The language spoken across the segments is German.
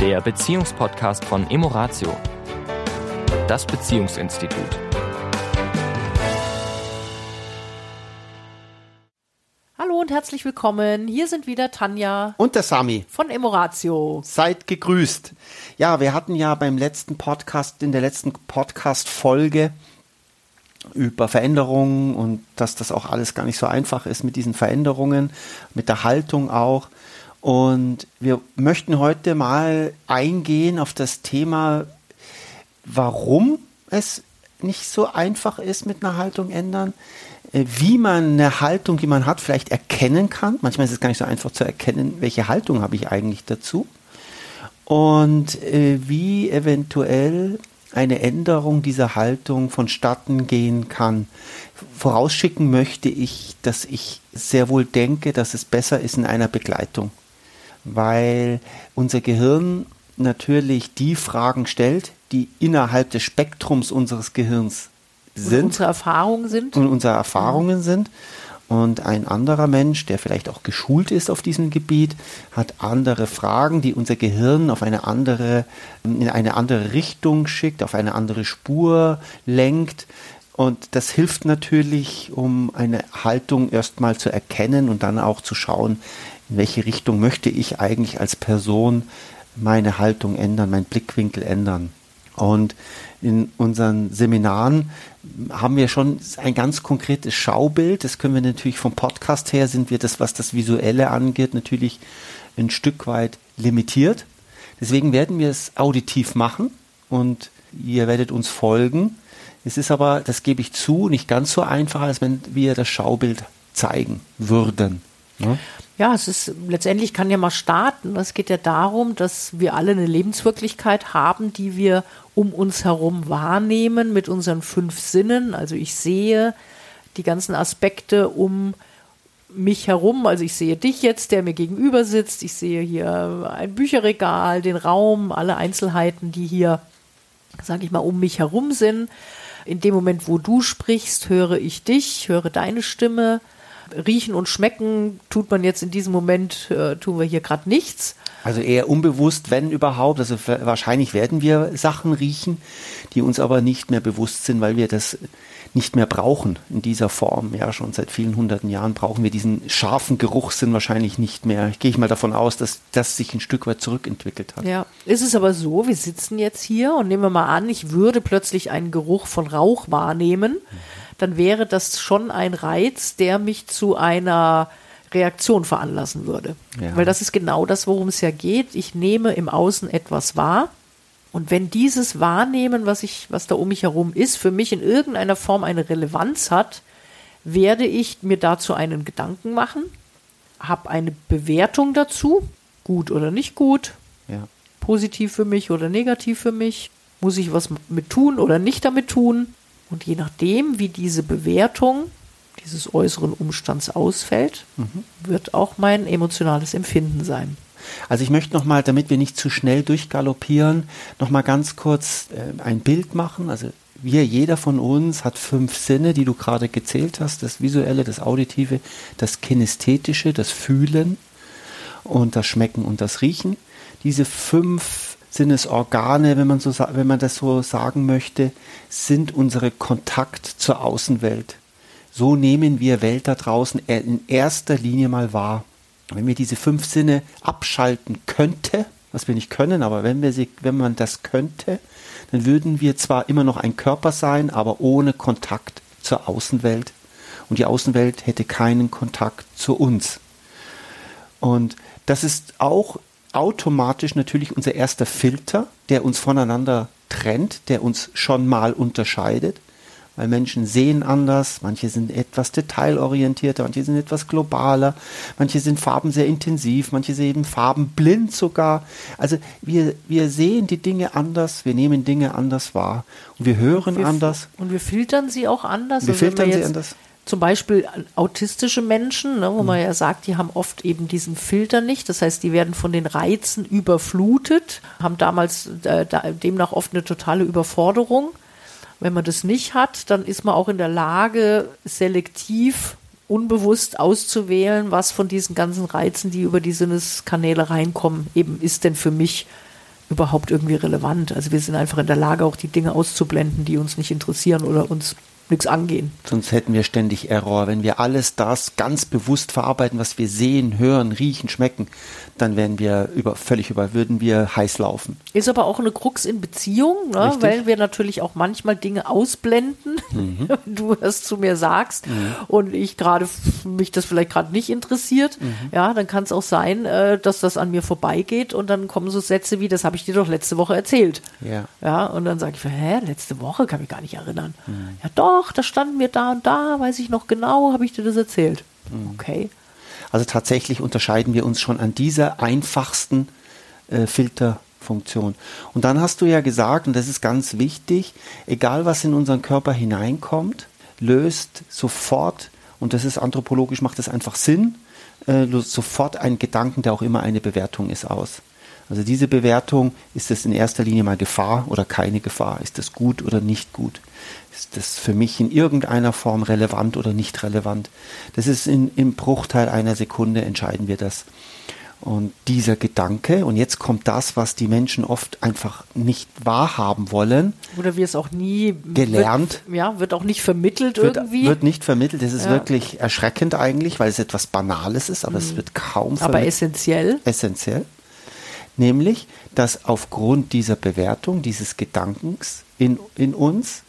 der Beziehungspodcast von Emoratio, das Beziehungsinstitut. Hallo und herzlich willkommen. Hier sind wieder Tanja Und der Sami. von Emoratio. Seid gegrüßt. Ja, wir hatten ja beim letzten Podcast, in der letzten Podcast-Folge über Veränderungen und dass das auch alles gar nicht so einfach ist mit diesen Veränderungen, mit der Haltung auch. Und wir möchten heute mal eingehen auf das Thema, warum es nicht so einfach ist mit einer Haltung ändern, äh, wie man eine Haltung, die man hat, vielleicht erkennen kann. Manchmal ist es gar nicht so einfach zu erkennen, welche Haltung habe ich eigentlich dazu. Und äh, wie eventuell eine Änderung dieser Haltung vonstatten gehen kann. Vorausschicken möchte ich, dass ich sehr wohl denke, dass es besser ist in einer Begleitung, weil unser Gehirn natürlich die Fragen stellt, die innerhalb des Spektrums unseres Gehirns Und sind unsere Erfahrungen sind. und unsere Erfahrungen sind. Und ein anderer Mensch, der vielleicht auch geschult ist auf diesem Gebiet, hat andere Fragen, die unser Gehirn auf eine andere, in eine andere Richtung schickt, auf eine andere Spur lenkt. Und das hilft natürlich, um eine Haltung erstmal zu erkennen und dann auch zu schauen, in welche Richtung möchte ich eigentlich als Person meine Haltung ändern, meinen Blickwinkel ändern. Und in unseren Seminaren haben wir schon ein ganz konkretes Schaubild. Das können wir natürlich vom Podcast her, sind wir das, was das Visuelle angeht, natürlich ein Stück weit limitiert. Deswegen werden wir es auditiv machen und ihr werdet uns folgen. Es ist aber, das gebe ich zu, nicht ganz so einfach, als wenn wir das Schaubild zeigen würden. Ne? Ja, es ist letztendlich kann ja mal starten. Es geht ja darum, dass wir alle eine Lebenswirklichkeit haben, die wir um uns herum wahrnehmen mit unseren fünf Sinnen. Also ich sehe die ganzen Aspekte um mich herum. Also ich sehe dich jetzt, der mir gegenüber sitzt. Ich sehe hier ein Bücherregal, den Raum, alle Einzelheiten, die hier, sage ich mal, um mich herum sind. In dem Moment, wo du sprichst, höre ich dich, höre deine Stimme. Riechen und schmecken tut man jetzt in diesem Moment, äh, tun wir hier gerade nichts. Also eher unbewusst, wenn überhaupt. Also wahrscheinlich werden wir Sachen riechen, die uns aber nicht mehr bewusst sind, weil wir das nicht mehr brauchen in dieser Form. Ja, schon seit vielen hunderten Jahren brauchen wir diesen scharfen Geruchssinn wahrscheinlich nicht mehr. Gehe ich mal davon aus, dass das sich ein Stück weit zurückentwickelt hat. Ja, ist es aber so, wir sitzen jetzt hier und nehmen wir mal an, ich würde plötzlich einen Geruch von Rauch wahrnehmen, dann wäre das schon ein Reiz, der mich zu einer Reaktion veranlassen würde. Ja. Weil das ist genau das, worum es ja geht. Ich nehme im Außen etwas wahr. Und wenn dieses Wahrnehmen, was ich, was da um mich herum ist, für mich in irgendeiner Form eine Relevanz hat, werde ich mir dazu einen Gedanken machen, habe eine Bewertung dazu, gut oder nicht gut, Ja. positiv für mich oder negativ für mich? Muss ich was mit tun oder nicht damit tun? Und je nachdem, wie diese Bewertung dieses äußeren Umstands ausfällt, wird auch mein emotionales Empfinden sein. Also ich möchte nochmal, damit wir nicht zu schnell durchgaloppieren, nochmal ganz kurz äh, ein Bild machen. Also wir, jeder von uns hat fünf Sinne, die du gerade gezählt hast. Das Visuelle, das Auditive, das Kinästhetische, das Fühlen und das Schmecken und das Riechen. Diese fünf Sinnesorgane, wenn man, so, wenn man das so sagen möchte, sind unsere Kontakt zur Außenwelt. So nehmen wir Welt da draußen in erster Linie mal wahr. Wenn wir diese fünf Sinne abschalten könnte, was wir nicht können, aber wenn wir sie, wenn man das könnte, dann würden wir zwar immer noch ein Körper sein, aber ohne Kontakt zur Außenwelt. Und die Außenwelt hätte keinen Kontakt zu uns. Und das ist auch automatisch natürlich unser erster Filter, der uns voneinander trennt, der uns schon mal unterscheidet. Weil Menschen sehen anders, manche sind etwas detailorientierter, manche sind etwas globaler, manche sind Farben sehr intensiv, manche sehen Farben blind sogar. Also wir, wir sehen die Dinge anders, wir nehmen Dinge anders wahr und wir hören Wir- anders. Und wir filtern sie auch anders. Wir Also filtern sie jetzt anders. Zum Beispiel autistische Menschen, ne, wo man Mhm. ja sagt, die haben oft eben diesen Filter nicht. Das heißt, die werden von den Reizen überflutet, haben damals äh, da, demnach oft eine totale Überforderung. Wenn man das nicht hat, dann ist man auch in der Lage, selektiv, unbewusst auszuwählen, was von diesen ganzen Reizen, die über die Sinneskanäle reinkommen, eben ist denn für mich überhaupt irgendwie relevant. Also wir sind einfach in der Lage, auch die Dinge auszublenden, die uns nicht interessieren oder uns nichts angehen. Sonst hätten wir ständig Error. Wenn wir alles das ganz bewusst verarbeiten, was wir sehen, hören, riechen, schmecken, dann wären wir über, völlig über, würden wir heiß laufen. Ist aber auch eine Krux in Beziehung, ne? weil wir natürlich auch manchmal Dinge ausblenden, mhm. wenn du es zu mir sagst mhm. und ich gerade mich das vielleicht gerade nicht interessiert. Mhm. Ja, dann kann es auch sein, äh, dass das an mir vorbeigeht und dann kommen so Sätze wie, das habe ich dir doch letzte Woche erzählt. Ja. Ja, und dann sage ich, hä, letzte Woche kann mich gar nicht erinnern. Mhm. Ja, doch, da standen wir da und da, weiß ich noch genau, habe ich dir das erzählt. Mhm. Okay. Also tatsächlich unterscheiden wir uns schon an dieser einfachsten äh, Filterfunktion. Und dann hast du ja gesagt, und das ist ganz wichtig, egal was in unseren Körper hineinkommt, löst sofort, und das ist anthropologisch, macht das einfach Sinn, äh, sofort einen Gedanken, der auch immer eine Bewertung ist, aus. Also diese Bewertung, ist es in erster Linie mal Gefahr oder keine Gefahr? Ist das gut oder nicht gut? Ist das für mich in irgendeiner Form relevant oder nicht relevant? Das ist in, im Bruchteil einer Sekunde entscheiden wir das. Und dieser Gedanke, und jetzt kommt das, was die Menschen oft einfach nicht wahrhaben wollen. Oder wir es auch nie gelernt. Wird, ja, wird auch nicht vermittelt wird, irgendwie. Wird nicht vermittelt. Das ist ja. wirklich erschreckend eigentlich, weil es etwas Banales ist, aber mhm. es wird kaum vermittelt. Aber essentiell. Essentiell nämlich dass aufgrund dieser Bewertung, dieses Gedankens in, in uns,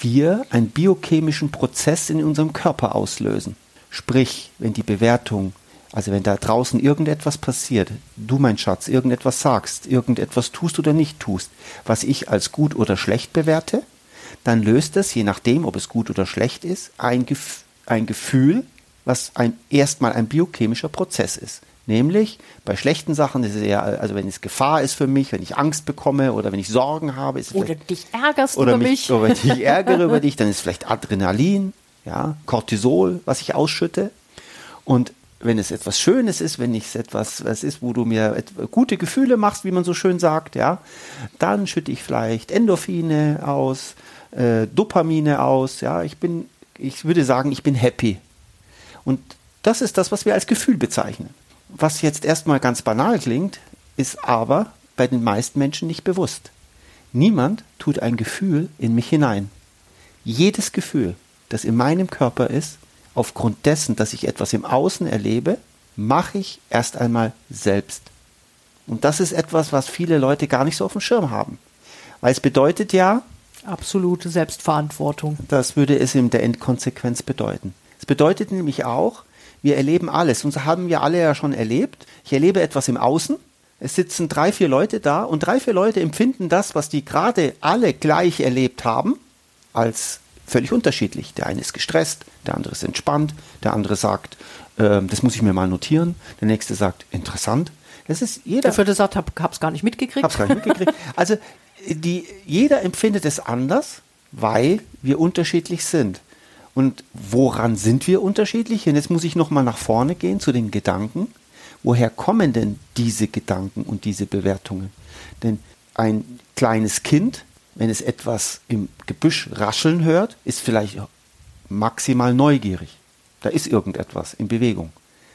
wir einen biochemischen Prozess in unserem Körper auslösen. Sprich, wenn die Bewertung, also wenn da draußen irgendetwas passiert, du mein Schatz, irgendetwas sagst, irgendetwas tust oder nicht tust, was ich als gut oder schlecht bewerte, dann löst es, je nachdem, ob es gut oder schlecht ist, ein, Gef ein Gefühl, was ein, erstmal ein biochemischer Prozess ist. Nämlich bei schlechten Sachen ist es eher, also wenn es Gefahr ist für mich, wenn ich Angst bekomme oder wenn ich Sorgen habe, ist oder dich ärgerst oder über mich, mich. oder ich ärgere über dich, dann ist es vielleicht Adrenalin, ja, Cortisol, was ich ausschütte. Und wenn es etwas Schönes ist, wenn es etwas was ist, wo du mir gute Gefühle machst, wie man so schön sagt, ja, dann schütte ich vielleicht Endorphine aus, äh, Dopamine aus, ja, ich bin, ich würde sagen, ich bin happy. Und das ist das, was wir als Gefühl bezeichnen. Was jetzt erstmal ganz banal klingt, ist aber bei den meisten Menschen nicht bewusst. Niemand tut ein Gefühl in mich hinein. Jedes Gefühl, das in meinem Körper ist, aufgrund dessen, dass ich etwas im Außen erlebe, mache ich erst einmal selbst. Und das ist etwas, was viele Leute gar nicht so auf dem Schirm haben. Weil es bedeutet ja. Absolute Selbstverantwortung. Das würde es in der Endkonsequenz bedeuten. Es bedeutet nämlich auch, wir erleben alles. Und das haben wir alle ja schon erlebt. Ich erlebe etwas im Außen. Es sitzen drei, vier Leute da und drei, vier Leute empfinden das, was die gerade alle gleich erlebt haben, als völlig unterschiedlich. Der eine ist gestresst, der andere ist entspannt, der andere sagt, äh, das muss ich mir mal notieren. Der nächste sagt, interessant. Das ist jeder. Der vierte sagt, hab, hab's gar nicht mitgekriegt. Hab's gar nicht mitgekriegt. Also die, jeder empfindet es anders, weil wir unterschiedlich sind. Und woran sind wir unterschiedlich? Und jetzt muss ich nochmal nach vorne gehen zu den Gedanken. Woher kommen denn diese Gedanken und diese Bewertungen? Denn ein kleines Kind, wenn es etwas im Gebüsch rascheln hört, ist vielleicht maximal neugierig. Da ist irgendetwas in Bewegung.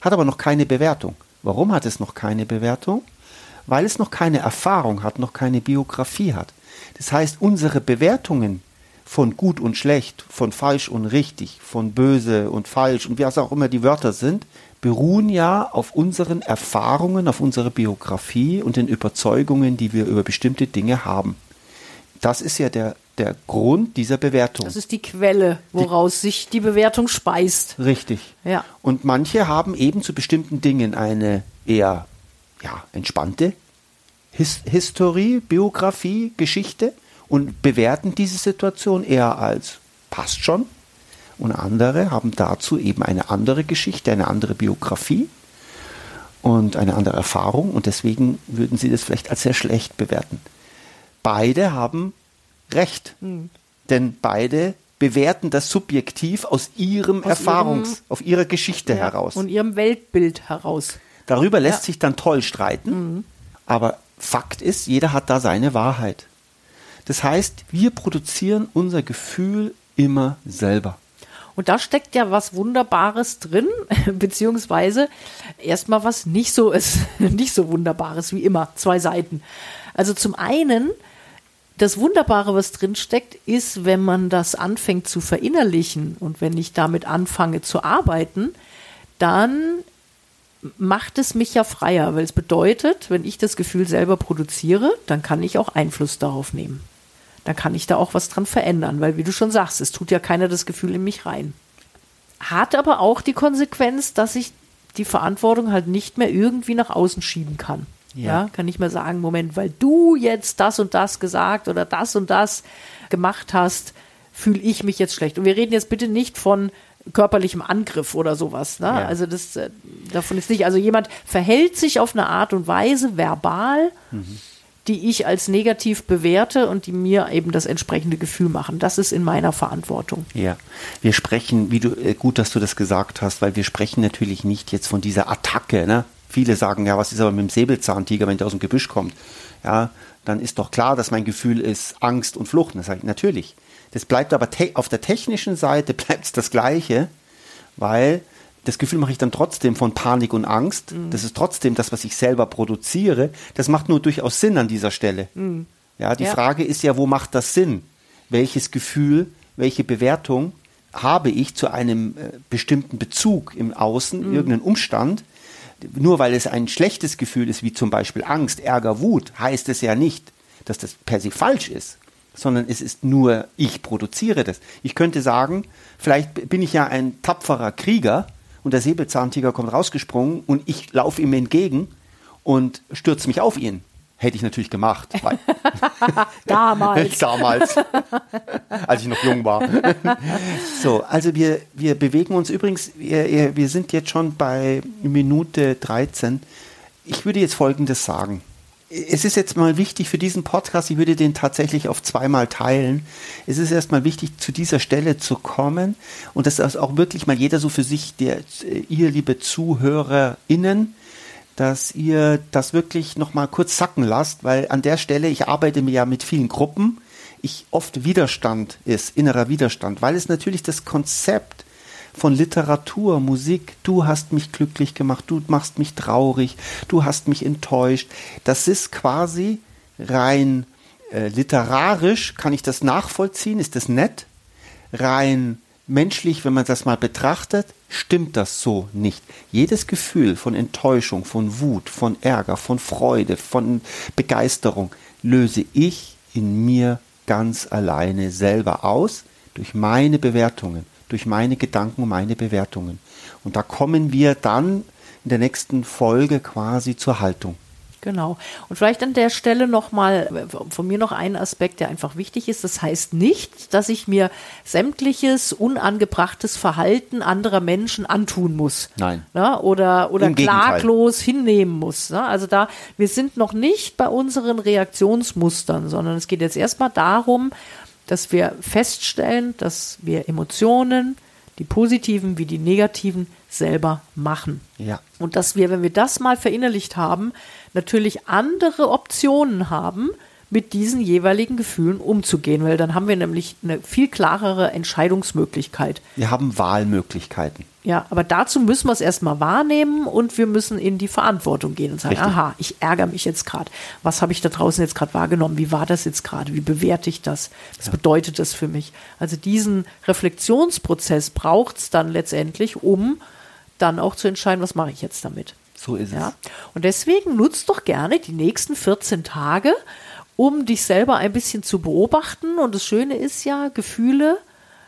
Hat aber noch keine Bewertung. Warum hat es noch keine Bewertung? Weil es noch keine Erfahrung hat, noch keine Biografie hat. Das heißt, unsere Bewertungen von gut und schlecht, von falsch und richtig, von böse und falsch und wie auch immer die Wörter sind, beruhen ja auf unseren Erfahrungen, auf unserer Biografie und den Überzeugungen, die wir über bestimmte Dinge haben. Das ist ja der, der Grund dieser Bewertung. Das ist die Quelle, woraus die, sich die Bewertung speist. Richtig. Ja. Und manche haben eben zu bestimmten Dingen eine eher ja, entspannte His Historie, Biografie, Geschichte und bewerten diese Situation eher als passt schon. Und andere haben dazu eben eine andere Geschichte, eine andere Biografie und eine andere Erfahrung und deswegen würden sie das vielleicht als sehr schlecht bewerten. Beide haben Recht, mhm. denn beide bewerten das subjektiv aus ihrem aus Erfahrungs, ihrem, auf ihrer Geschichte ja, heraus. Und ihrem Weltbild heraus. Darüber lässt ja. sich dann toll streiten, mhm. aber Fakt ist, jeder hat da seine Wahrheit. Das heißt, wir produzieren unser Gefühl immer selber. Und da steckt ja was Wunderbares drin, beziehungsweise erstmal was nicht so ist, nicht so Wunderbares wie immer, zwei Seiten. Also zum einen, das Wunderbare, was drinsteckt, ist, wenn man das anfängt zu verinnerlichen und wenn ich damit anfange zu arbeiten, dann macht es mich ja freier, weil es bedeutet, wenn ich das Gefühl selber produziere, dann kann ich auch Einfluss darauf nehmen. Dann kann ich da auch was dran verändern, weil wie du schon sagst, es tut ja keiner das Gefühl in mich rein. Hat aber auch die Konsequenz, dass ich die Verantwortung halt nicht mehr irgendwie nach außen schieben kann. Ja. ja. kann nicht mehr sagen, Moment, weil du jetzt das und das gesagt oder das und das gemacht hast, fühle ich mich jetzt schlecht. Und wir reden jetzt bitte nicht von körperlichem Angriff oder sowas. Ne? Ja. Also das äh, davon ist nicht. Also jemand verhält sich auf eine Art und Weise verbal, mhm. Die ich als negativ bewerte und die mir eben das entsprechende Gefühl machen. Das ist in meiner Verantwortung. Ja, wir sprechen, wie du äh, gut, dass du das gesagt hast, weil wir sprechen natürlich nicht jetzt von dieser Attacke. Ne? Viele sagen, ja, was ist aber mit dem Säbelzahntiger, wenn der aus dem Gebüsch kommt? Ja, dann ist doch klar, dass mein Gefühl ist Angst und Flucht. Das ich, natürlich. Das bleibt aber auf der technischen Seite bleibt es das Gleiche, weil das Gefühl mache ich dann trotzdem von Panik und Angst. Mhm. Das ist trotzdem das, was ich selber produziere. Das macht nur durchaus Sinn an dieser Stelle. Mhm. Ja, die ja. Frage ist ja, wo macht das Sinn? Welches Gefühl, welche Bewertung habe ich zu einem äh, bestimmten Bezug im Außen, mhm. irgendeinen Umstand? Nur weil es ein schlechtes Gefühl ist, wie zum Beispiel Angst, Ärger, Wut, heißt es ja nicht, dass das per se falsch ist sondern es ist nur, ich produziere das. Ich könnte sagen, vielleicht bin ich ja ein tapferer Krieger und der Säbelzahntiger kommt rausgesprungen und ich laufe ihm entgegen und stürze mich auf ihn. Hätte ich natürlich gemacht. Damals. Damals. als ich noch jung war. so, also wir, wir bewegen uns übrigens, wir, wir sind jetzt schon bei Minute 13. Ich würde jetzt Folgendes sagen es ist jetzt mal wichtig für diesen Podcast, ich würde den tatsächlich auf zweimal teilen. Es ist erstmal wichtig, zu dieser Stelle zu kommen und dass das auch wirklich mal jeder so für sich, der, ihr liebe ZuhörerInnen, dass ihr das wirklich nochmal kurz sacken lasst, weil an der Stelle, ich arbeite mir ja mit vielen Gruppen, ich oft Widerstand ist, innerer Widerstand, weil es natürlich das Konzept von Literatur, Musik, du hast mich glücklich gemacht, du machst mich traurig, du hast mich enttäuscht. Das ist quasi rein äh, literarisch, kann ich das nachvollziehen, ist das nett? Rein menschlich, wenn man das mal betrachtet, stimmt das so nicht. Jedes Gefühl von Enttäuschung, von Wut, von Ärger, von Freude, von Begeisterung löse ich in mir ganz alleine selber aus durch meine Bewertungen durch meine Gedanken und meine Bewertungen. Und da kommen wir dann in der nächsten Folge quasi zur Haltung. Genau. Und vielleicht an der Stelle nochmal von mir noch ein Aspekt, der einfach wichtig ist. Das heißt nicht, dass ich mir sämtliches unangebrachtes Verhalten anderer Menschen antun muss. Nein. Ne? Oder, oder klaglos hinnehmen muss. Ne? Also da, wir sind noch nicht bei unseren Reaktionsmustern, sondern es geht jetzt erstmal darum, dass wir feststellen, dass wir Emotionen, die positiven wie die negativen, selber machen. Ja. Und dass wir, wenn wir das mal verinnerlicht haben, natürlich andere Optionen haben, mit diesen jeweiligen Gefühlen umzugehen, weil dann haben wir nämlich eine viel klarere Entscheidungsmöglichkeit. Wir haben Wahlmöglichkeiten. Ja, aber dazu müssen wir es erstmal wahrnehmen und wir müssen in die Verantwortung gehen und sagen, Richtig. aha, ich ärgere mich jetzt gerade. Was habe ich da draußen jetzt gerade wahrgenommen? Wie war das jetzt gerade? Wie bewerte ich das? Was ja. bedeutet das für mich? Also diesen Reflexionsprozess braucht es dann letztendlich, um dann auch zu entscheiden, was mache ich jetzt damit. So ist ja? es. Und deswegen nutzt doch gerne die nächsten 14 Tage, um dich selber ein bisschen zu beobachten. Und das Schöne ist ja, Gefühle,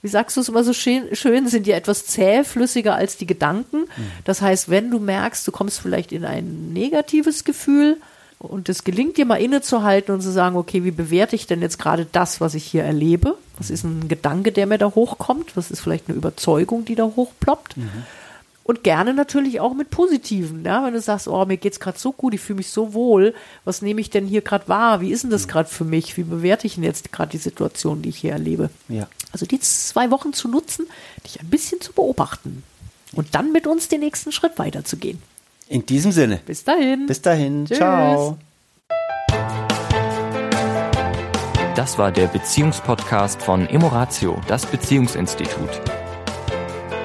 wie sagst du es immer so schön, schön, sind ja etwas zähflüssiger als die Gedanken. Mhm. Das heißt, wenn du merkst, du kommst vielleicht in ein negatives Gefühl und es gelingt dir mal innezuhalten und zu sagen, okay, wie bewerte ich denn jetzt gerade das, was ich hier erlebe? Was ist ein Gedanke, der mir da hochkommt? Was ist vielleicht eine Überzeugung, die da hochploppt? Mhm. Und gerne natürlich auch mit Positiven. Ja? Wenn du sagst, oh, mir geht's gerade so gut, ich fühle mich so wohl, was nehme ich denn hier gerade wahr? Wie ist denn das gerade für mich? Wie bewerte ich denn jetzt gerade die Situation, die ich hier erlebe? Ja. Also die zwei Wochen zu nutzen, dich ein bisschen zu beobachten und dann mit uns den nächsten Schritt weiterzugehen. In diesem Sinne. Bis dahin. Bis dahin. Tschüss. Ciao. Das war der Beziehungspodcast von Emoratio, das Beziehungsinstitut.